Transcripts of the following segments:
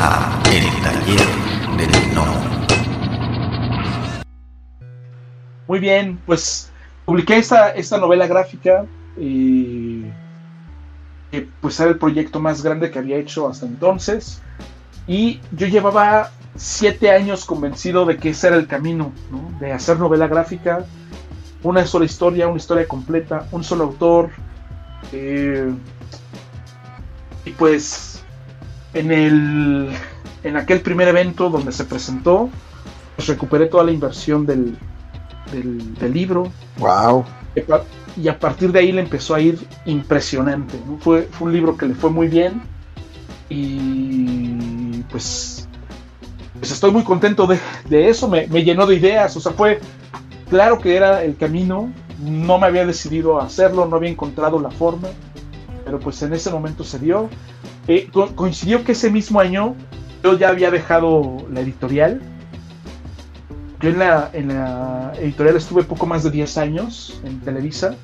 a El del No. Muy bien, pues publiqué esta, esta novela gráfica, eh, que pues era el proyecto más grande que había hecho hasta entonces, y yo llevaba siete años convencido de que ese era el camino, ¿no? de hacer novela gráfica, una sola historia, una historia completa, un solo autor, eh, y pues en el en aquel primer evento donde se presentó, pues recuperé toda la inversión del, del, libro. Wow. Y a partir de ahí le empezó a ir impresionante. Fue, fue un libro que le fue muy bien. Y pues, pues estoy muy contento de, de eso. Me, me, llenó de ideas. O sea, fue claro que era el camino. No me había decidido a hacerlo, no había encontrado la forma. Pero pues en ese momento se dio. Eh, coincidió que ese mismo año yo ya había dejado la editorial yo en la, en la editorial estuve poco más de 10 años en Televisa.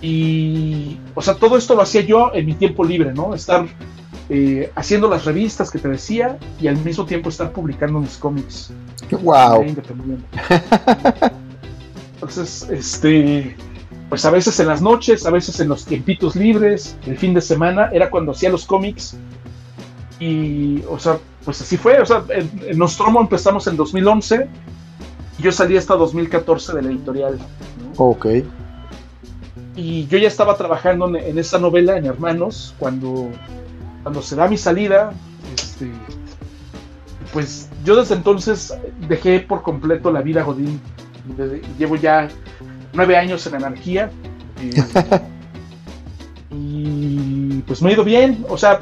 Y, o sea, todo esto lo hacía yo en mi tiempo libre, ¿no? Estar eh, haciendo las revistas que te decía y al mismo tiempo estar publicando mis cómics. ¡Wow! Entonces, este, pues a veces en las noches, a veces en los tiempitos libres, el fin de semana, era cuando hacía los cómics. Y, o sea, pues así fue. O sea, en, Nostromo empezamos en 2011 y yo salí hasta 2014 de la editorial. Ok. Y yo ya estaba trabajando en, esa novela, en Hermanos, cuando, cuando se da mi salida. Este, pues yo desde entonces dejé por completo la vida Godín. Llevo ya nueve años en anarquía. Eh, y pues me ha ido bien. O sea,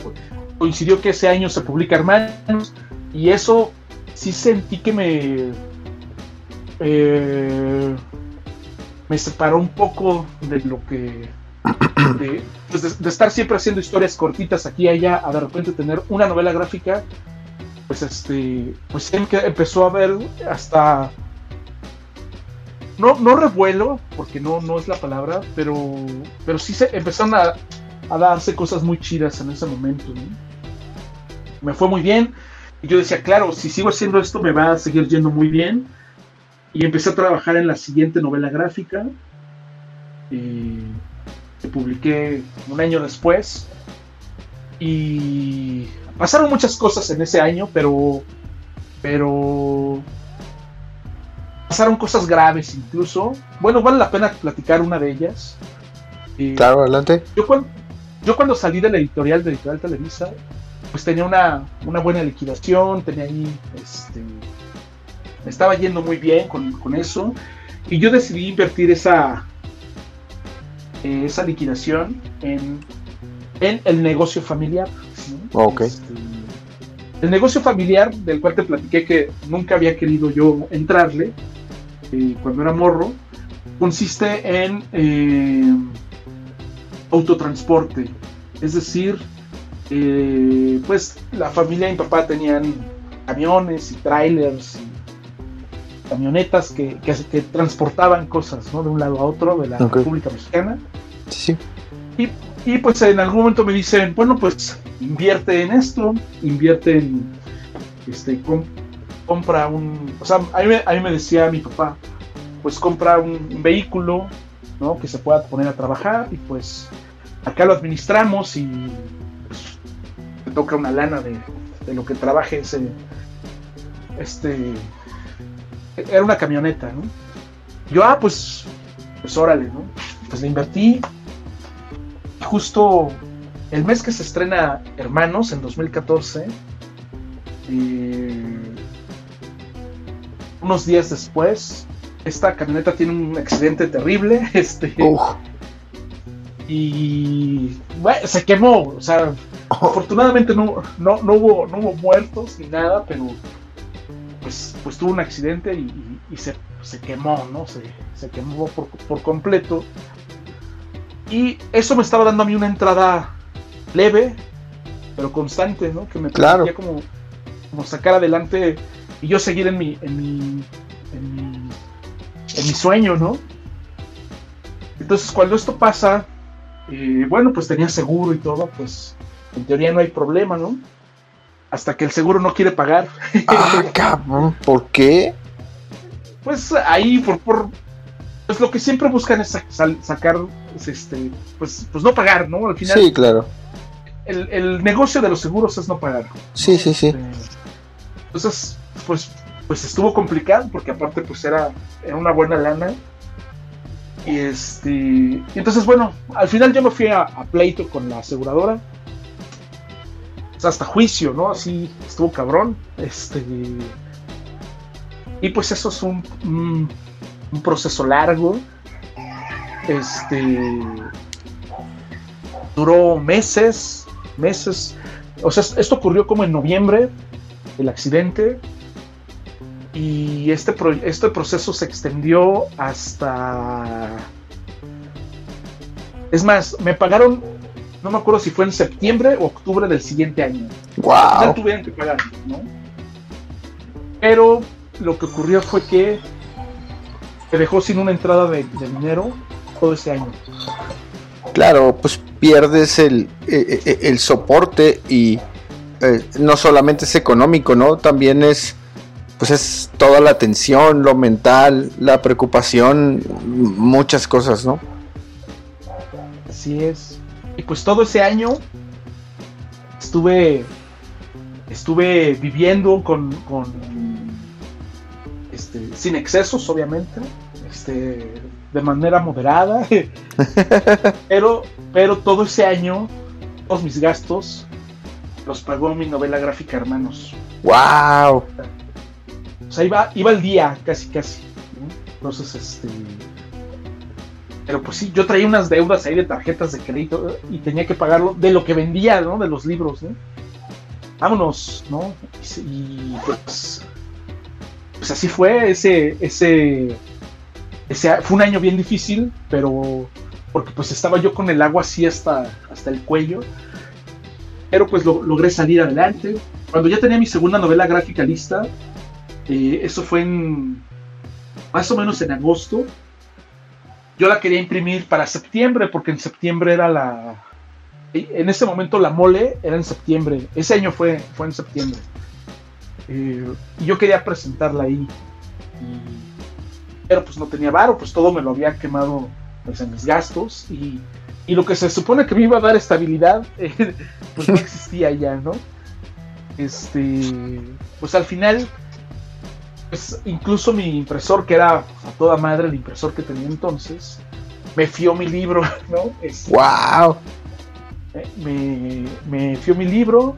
coincidió que ese año se publica Hermanos y eso sí sentí que me eh, me separó un poco de lo que pues de, estar siempre haciendo historias cortitas aquí y allá a de repente tener una novela gráfica pues este pues empezó a ver hasta no, no revuelo, porque no, no es la palabra, pero, pero sí se empezaron a, a darse cosas muy chidas en ese momento. me fue muy bien. Y yo decía, claro, si sigo haciendo esto me va a seguir yendo muy bien. Y empecé a trabajar en la siguiente novela gráfica, que publiqué un año después. Y pasaron muchas cosas en ese año, pero, pero pasaron cosas graves incluso. Bueno, vale la pena platicar una de ellas. claro, adelante. Yo cuando, yo cuando salí de la editorial de Editorial Televisa, pues tenía una, buena liquidación, tenía ahí, este, me estaba yendo muy bien con, eso, y yo decidí invertir esa, eh, esa liquidación en, el negocio familiar. Este, el negocio familiar del cual te platiqué que nunca había querido yo entrarle eh, cuando era morro, consiste en eh, autotransporte, es decir, eh, pues la familia de mi papá tenían camiones y trailers y camionetas que, que, transportaban cosas ¿no? de un lado a otro de la República Mexicana. Sí. Y, y, pues en algún momento me dicen, bueno, pues invierte en esto, invierte en, este, compra un, o sea, a mí, me, a mí me decía mi papá, pues compra un, vehículo, ¿no? Que se pueda poner a trabajar y pues acá lo administramos y toca una lana de, lo que trabaje ese. Este. Era una camioneta, ¿no? Yo, ah, pues. Pues órale, ¿no? Pues le invertí. Justo el mes que se estrena Hermanos, en 2014. Eh, unos días después, esta camioneta tiene un accidente terrible. Este. Y. Bueno, se quemó. O sea, Afortunadamente no, no, hubo, no hubo muertos ni nada, pero pues, pues tuvo un accidente y, se, quemó, ¿no? Se, quemó por, completo. Y eso me estaba dando a mí una entrada leve, pero constante, ¿no? Que me permitía como, como sacar adelante y yo seguir en mi, en mi, en mi, en mi sueño, ¿no? Entonces cuando esto pasa, eh, bueno, pues tenía seguro y todo, pues en teoría no hay problema, ¿no? hasta que el seguro no quiere pagar. Ah, cabrón, ¿por qué? Pues ahí, por, por pues lo que siempre buscan es sacar, pues, este, pues, pues no pagar, ¿no? Al final. Sí, claro. El, el negocio de los seguros es no pagar. Sí, sí, sí. Este, entonces, pues, pues estuvo complicado porque aparte pues era, era una buena lana. Y este, y entonces bueno, al final yo me fui a, pleito con la aseguradora. hasta juicio, ¿no? Así estuvo cabrón. Este, y pues eso es un, un, proceso largo. Este, duró meses, meses. O sea, esto ocurrió como en noviembre, el accidente. Y este, este proceso se extendió hasta... Es más, me pagaron, no me acuerdo si fue en septiembre o octubre del siguiente año. ¡Wow! Ya tuvieron que pagar, ¿no? Pero lo que ocurrió fue que me dejó sin una entrada de, dinero todo ese año. Claro, pues pierdes el, el, el soporte y eh, no solamente es económico, ¿no? También es, pues es toda la atención, lo mental, la preocupación, muchas cosas, ¿no? Así es. Y pues todo ese año estuve, estuve viviendo con, con este, sin excesos, obviamente, este, de manera moderada, pero, pero todo ese año, todos mis gastos los pagó mi novela gráfica Hermanos. ¡Wow! O sea, iba, iba al día, casi, casi. Entonces, este. Pero pues sí, yo traía unas deudas ahí de tarjetas de crédito y tenía que pagarlo de lo que vendía, ¿no? De los libros, ¿no? Vámonos, ¿no? Y pues. Pues así fue ese. ese. ese fue un año bien difícil, pero. Porque pues estaba yo con el agua así hasta, hasta el cuello pero pues logré salir adelante. Cuando ya tenía mi segunda novela gráfica lista, eh, eso fue en más o menos en agosto, yo la quería imprimir para septiembre, porque en septiembre era la... En ese momento la mole era en septiembre, ese año fue, fue en septiembre. Eh, y yo quería presentarla ahí. pero pues no tenía varo, pues todo me lo había quemado pues, en mis gastos y y lo que se supone que me iba a dar estabilidad, eh, pues no existía ya, ¿no? Este, pues al final, pues incluso mi impresor, que era a toda madre el impresor que tenía entonces, me fió mi libro, ¿no? ¡Wow! Este, eh, me, me fió mi libro,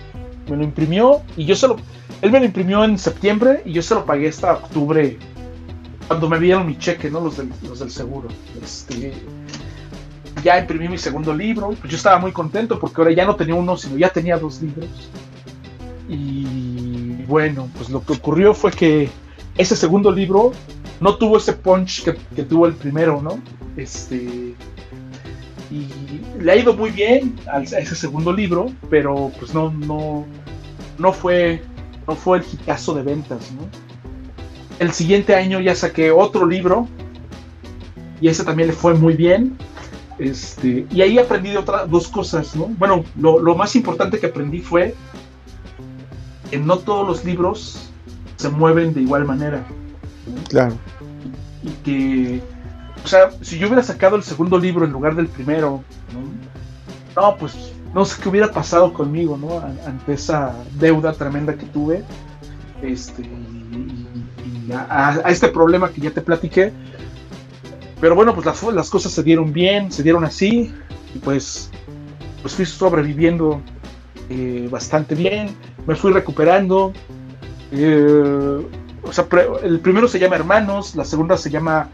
me lo imprimió y yo se lo. Él me lo imprimió en septiembre y yo se lo pagué hasta octubre, cuando me dieron mi cheque, ¿no? Los del, los del seguro. Este ya imprimí mi segundo libro, pues yo estaba muy contento porque ahora ya no tenía uno, sino ya tenía dos libros. Y bueno, pues lo que ocurrió fue que ese segundo libro no tuvo ese punch que, tuvo el primero, ¿no? Este. Y le ha ido muy bien a ese segundo libro, pero pues no, no, no fue, no fue el hitazo de ventas, ¿no? El siguiente año ya saqué otro libro y ese también le fue muy bien este, y ahí aprendí otras dos cosas, ¿no? Bueno, lo, más importante que aprendí fue que no todos los libros se mueven de igual manera. Claro. Y que, o sea, si yo hubiera sacado el segundo libro en lugar del primero, ¿no? No, pues no sé qué hubiera pasado conmigo, ¿no? Ante esa deuda tremenda que tuve. Este, y, a, este problema que ya te platiqué, pero bueno, pues las, las cosas se dieron bien, se dieron así, y pues, pues fui sobreviviendo eh, bastante bien, me fui recuperando. Eh, o sea, el primero se llama Hermanos, la segunda se llama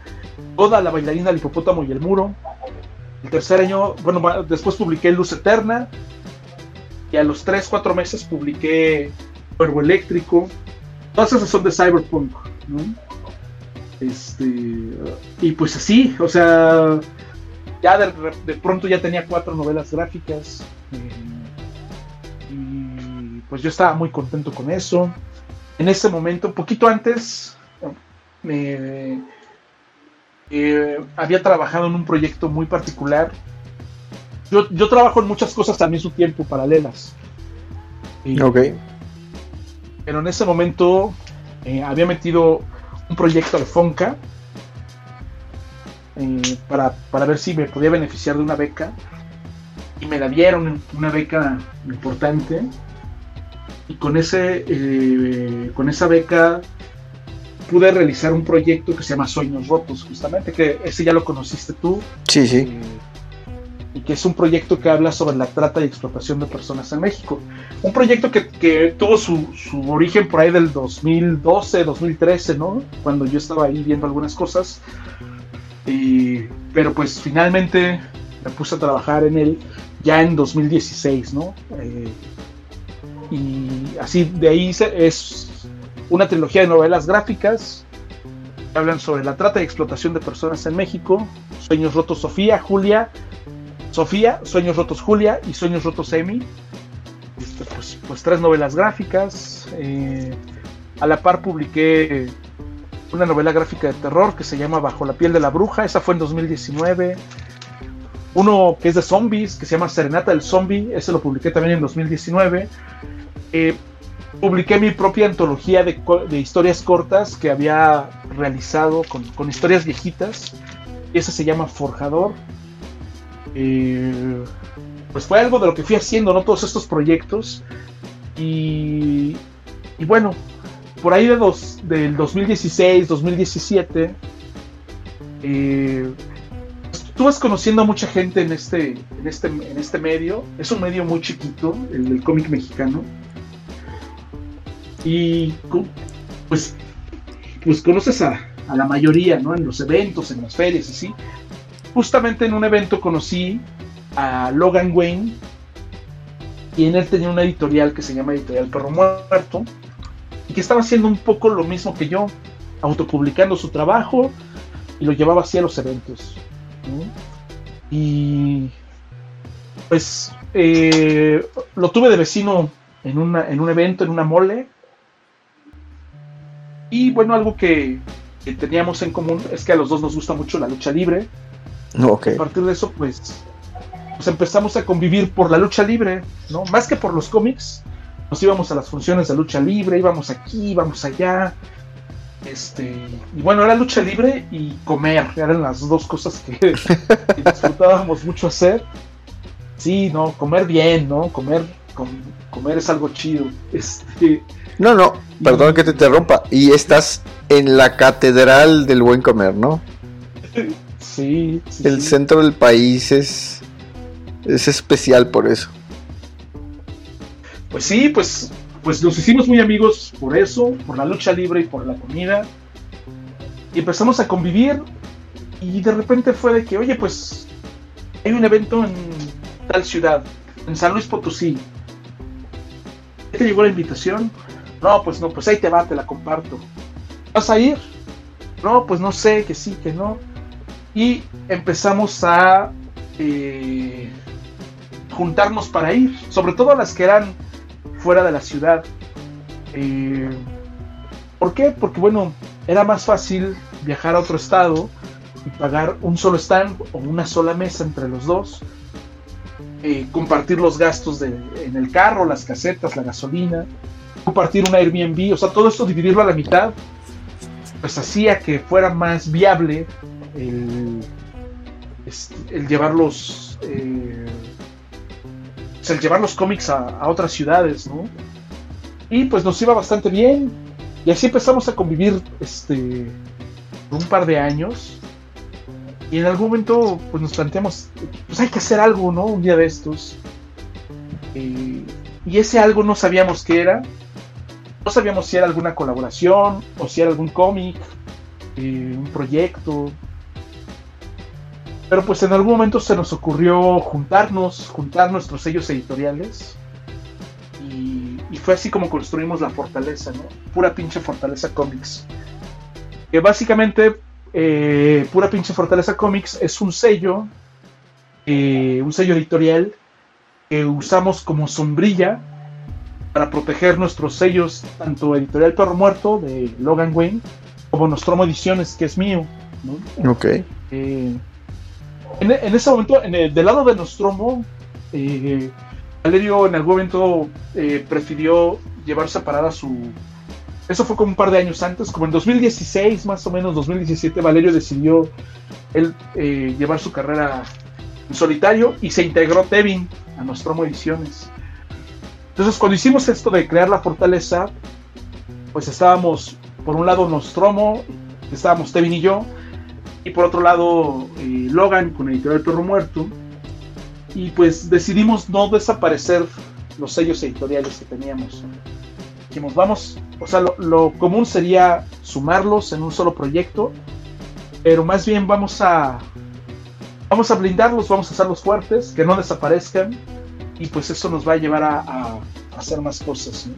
Toda la bailarina, el hipopótamo y el muro. El tercer año, bueno, después publiqué Luz Eterna. Y a los 3, 4 meses publiqué Cuervo Eléctrico. Todas esas son de Cyberpunk. Este, y pues así, o sea, ya de, pronto ya tenía cuatro novelas gráficas. Eh, y pues yo estaba muy contento con eso. En ese momento, poquito antes, me eh, había trabajado en un proyecto muy particular. Yo, yo, trabajo en muchas cosas al mismo tiempo, paralelas. ok. pero en ese momento eh, había metido un proyecto al Fonca eh, para, para ver si me podía beneficiar de una beca y me la dieron una beca importante y con ese eh, con esa beca pude realizar un proyecto que se llama Sueños Rotos justamente que ese ya lo conociste tú Sí, sí. eh, y que es un proyecto que habla sobre la trata y explotación de personas en México. Un proyecto que, que tuvo su, su origen por ahí del 2012, 2013, ¿no? Cuando yo estaba ahí viendo algunas cosas. Y- pero pues finalmente me puse a trabajar en él ya en 2016, ¿no? Eh, y así de ahí se- es una trilogía de novelas gráficas que hablan sobre la trata y explotación de personas en México, Sueños Rotos Sofía, Julia, Sofía, Sueños Rotos Julia y Sueños Rotos Emi. Este, pues, pues tres novelas gráficas. eh, a la par publiqué una novela gráfica de terror que se llama Bajo la piel de la bruja, esa fue en 2019. Uno que es de zombies, que se llama Serenata del Zombie, ese lo publiqué también en 2019. Eh, publiqué mi propia antología de, historias cortas que había realizado con, historias viejitas. Esa se llama Forjador. Eh, pues fue algo de lo que fui haciendo, ¿no? Todos estos proyectos. Y, y bueno, por ahí de dos, del 2016, 2017, eh, tú vas conociendo a mucha gente en este, en, este, en este medio. Es un medio muy chiquito, el cómic mexicano. Y pues, pues conoces a, a la mayoría, ¿no? En los eventos, en las ferias, así. Justamente en un evento conocí a Logan Wayne y en él tenía una editorial que se llama Editorial Perro Muerto y que estaba haciendo un poco lo mismo que yo, autopublicando su trabajo y lo llevaba así a los eventos. ¿No? Y pues eh, lo tuve de vecino en, una, en un evento, en una mole. Y bueno, algo que, que teníamos en común es que a los dos nos gusta mucho la lucha libre. Ok. A partir de eso, pues, pues empezamos a convivir por la lucha libre, ¿no? Más que por los cómics. Nos íbamos a las funciones de lucha libre, íbamos aquí, íbamos allá. Este, y bueno, era lucha libre y comer, eran las dos cosas que, que disfrutábamos mucho hacer. Sí, no, comer bien, ¿no? Comer, com- comer es algo chido. Este, No, no, perdón que te interrumpa. Y estás en la catedral del buen comer, ¿no? sí, sí, El sí. centro del país es, es especial por eso. Pues sí, pues, pues nos hicimos muy amigos por eso, por la lucha libre y por la comida. Y empezamos a convivir y de repente fue de que, oye, pues hay un evento en tal ciudad, en San Luis Potosí. ¿Ya te llegó la invitación? No, pues no, pues ahí te va, te la comparto. ¿Vas a ir? No, pues no sé, que sí, que no. Y empezamos a eh, juntarnos para ir, sobre todo las que eran fuera de la ciudad. Eh, ¿Por qué? Porque bueno, era más fácil viajar a otro estado y pagar un solo stand o una sola mesa entre los dos, eh, compartir los gastos de, en el carro, las casetas, la gasolina, compartir un Airbnb, o sea, todo esto dividirlo a la mitad, pues hacía que fuera más viable el, este, el llevar los cómics a, otras ciudades, ¿no? Y pues nos iba bastante bien. Y así empezamos a convivir este un par de años. Y en algún momento pues nos planteamos, pues hay que hacer algo, ¿no? Un día de estos. Y ese algo no sabíamos qué era. No sabíamos si era alguna colaboración o si era algún cómic, eh, un proyecto. Pero pues en algún momento se nos ocurrió juntarnos, juntar nuestros sellos editoriales. Y, y fue así como construimos la fortaleza, ¿no? Pura pinche fortaleza comics. Que básicamente eh, Pura pinche fortaleza comics es un sello, eh, un sello editorial que usamos como sombrilla para proteger nuestros sellos, tanto editorial Perro Muerto de Logan Wayne, como Nostromo Ediciones, que es mío. ¿no? Ok. Eh, en, en ese momento, en el- del lado de Nostromo, eh, Valerio en algún momento eh, prefirió llevar separada su... Eso fue como un par de años antes, como en 2016, más o menos 2017, Valerio decidió él eh, llevar su carrera en solitario y se integró Tevin a Nostromo Ediciones. Entonces, cuando hicimos esto de crear la fortaleza, pues estábamos, por un lado, Nostromo, estábamos Tevin y yo, y por otro lado, eh, Logan con Editorial Perro Muerto, y pues decidimos no desaparecer los sellos editoriales que teníamos. Dijimos, vamos, o sea, lo, lo común sería sumarlos en un solo proyecto, pero más bien vamos a vamos a blindarlos, vamos a hacerlos fuertes, que no desaparezcan y pues eso nos va a llevar a, a hacer más cosas. ¿no?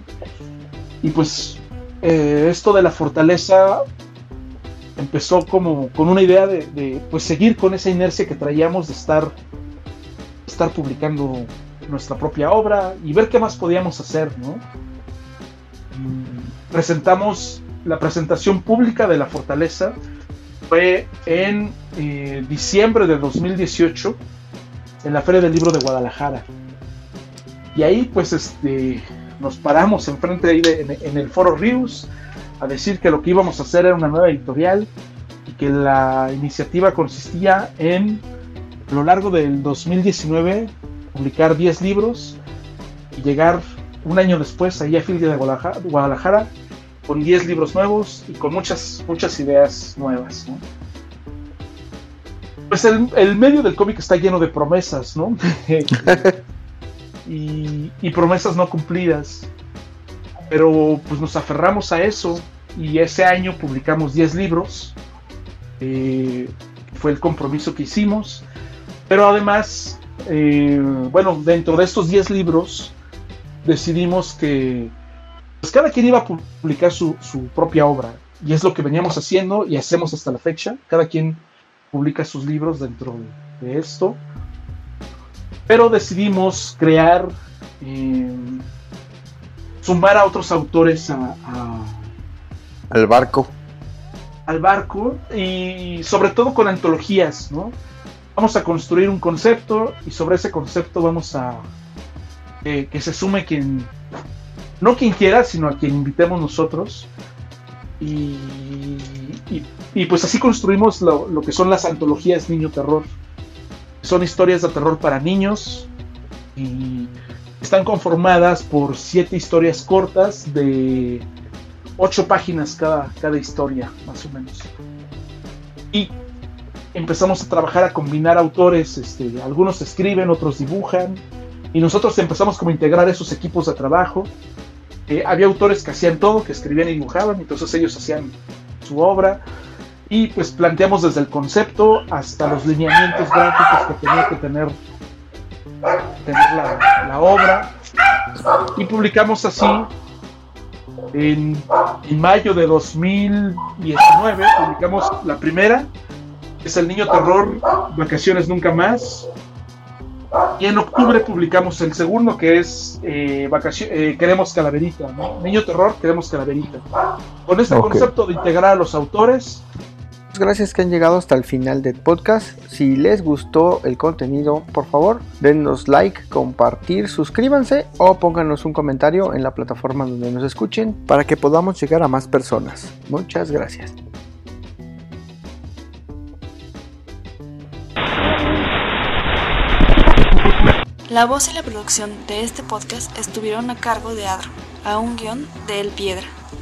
Y pues eh, esto de la fortaleza empezó como con una idea de, pues seguir con esa inercia que traíamos de estar estar publicando nuestra propia obra y ver qué más podíamos hacer, ¿no? Mm, presentamos la presentación pública de la fortaleza fue en eh, diciembre de 2018 en la Feria del Libro de Guadalajara. Y ahí pues este, nos paramos enfrente ahí en, el Foro Rius a decir que lo que íbamos a hacer era una nueva editorial y que la iniciativa consistía en a lo largo del 2019 publicar 10 libros y llegar un año después a Feria de Guadalajara, Guadalajara con 10 libros nuevos y con muchas, muchas ideas nuevas. ¿no? Pues el, el, medio del cómic está lleno de promesas, ¿no? y, y, promesas no cumplidas. Pero pues nos aferramos a eso y ese año publicamos 10 libros. Eh, fue el compromiso que hicimos. Pero además, eh, bueno, dentro de estos 10 libros decidimos que pues cada quien iba a publicar su, su, propia obra. Y es lo que veníamos haciendo y hacemos hasta la fecha. Cada quien publica sus libros dentro de esto. Pero decidimos crear, eh, sumar a otros autores a, a, al barco. Al barco y sobre todo con antologías, ¿no? Vamos a construir un concepto y sobre ese concepto vamos a eh, que se sume quien no quien quiera, sino a quien invitemos nosotros. Y, y, y pues así construimos lo, lo, que son las antologías Niño Terror. Son historias de terror para niños y están conformadas por siete historias cortas de ocho páginas cada, cada historia, más o menos. Y empezamos a trabajar a combinar autores, este, algunos escriben, otros dibujan, y nosotros empezamos como a integrar esos equipos de trabajo eh, había autores que hacían todo, que escribían y dibujaban, entonces ellos hacían su obra y pues planteamos desde el concepto hasta los lineamientos gráficos que tenía que tener, tener la, la, obra y publicamos así en, en, mayo de 2019 publicamos la primera es El Niño Terror Vacaciones Nunca Más y en octubre publicamos el segundo, que es eh, eh, Queremos Calaverita, ¿no? Niño Terror, Queremos Calaverita. Con este okay. concepto de integrar a los autores. Gracias que han llegado hasta el final del podcast. Si les gustó el contenido, por favor, denos like, compartir, suscríbanse o pónganos un comentario en la plataforma donde nos escuchen para que podamos llegar a más personas. Muchas gracias. La voz y la producción de este podcast estuvieron a cargo de Adro, a un guion de El Piedra.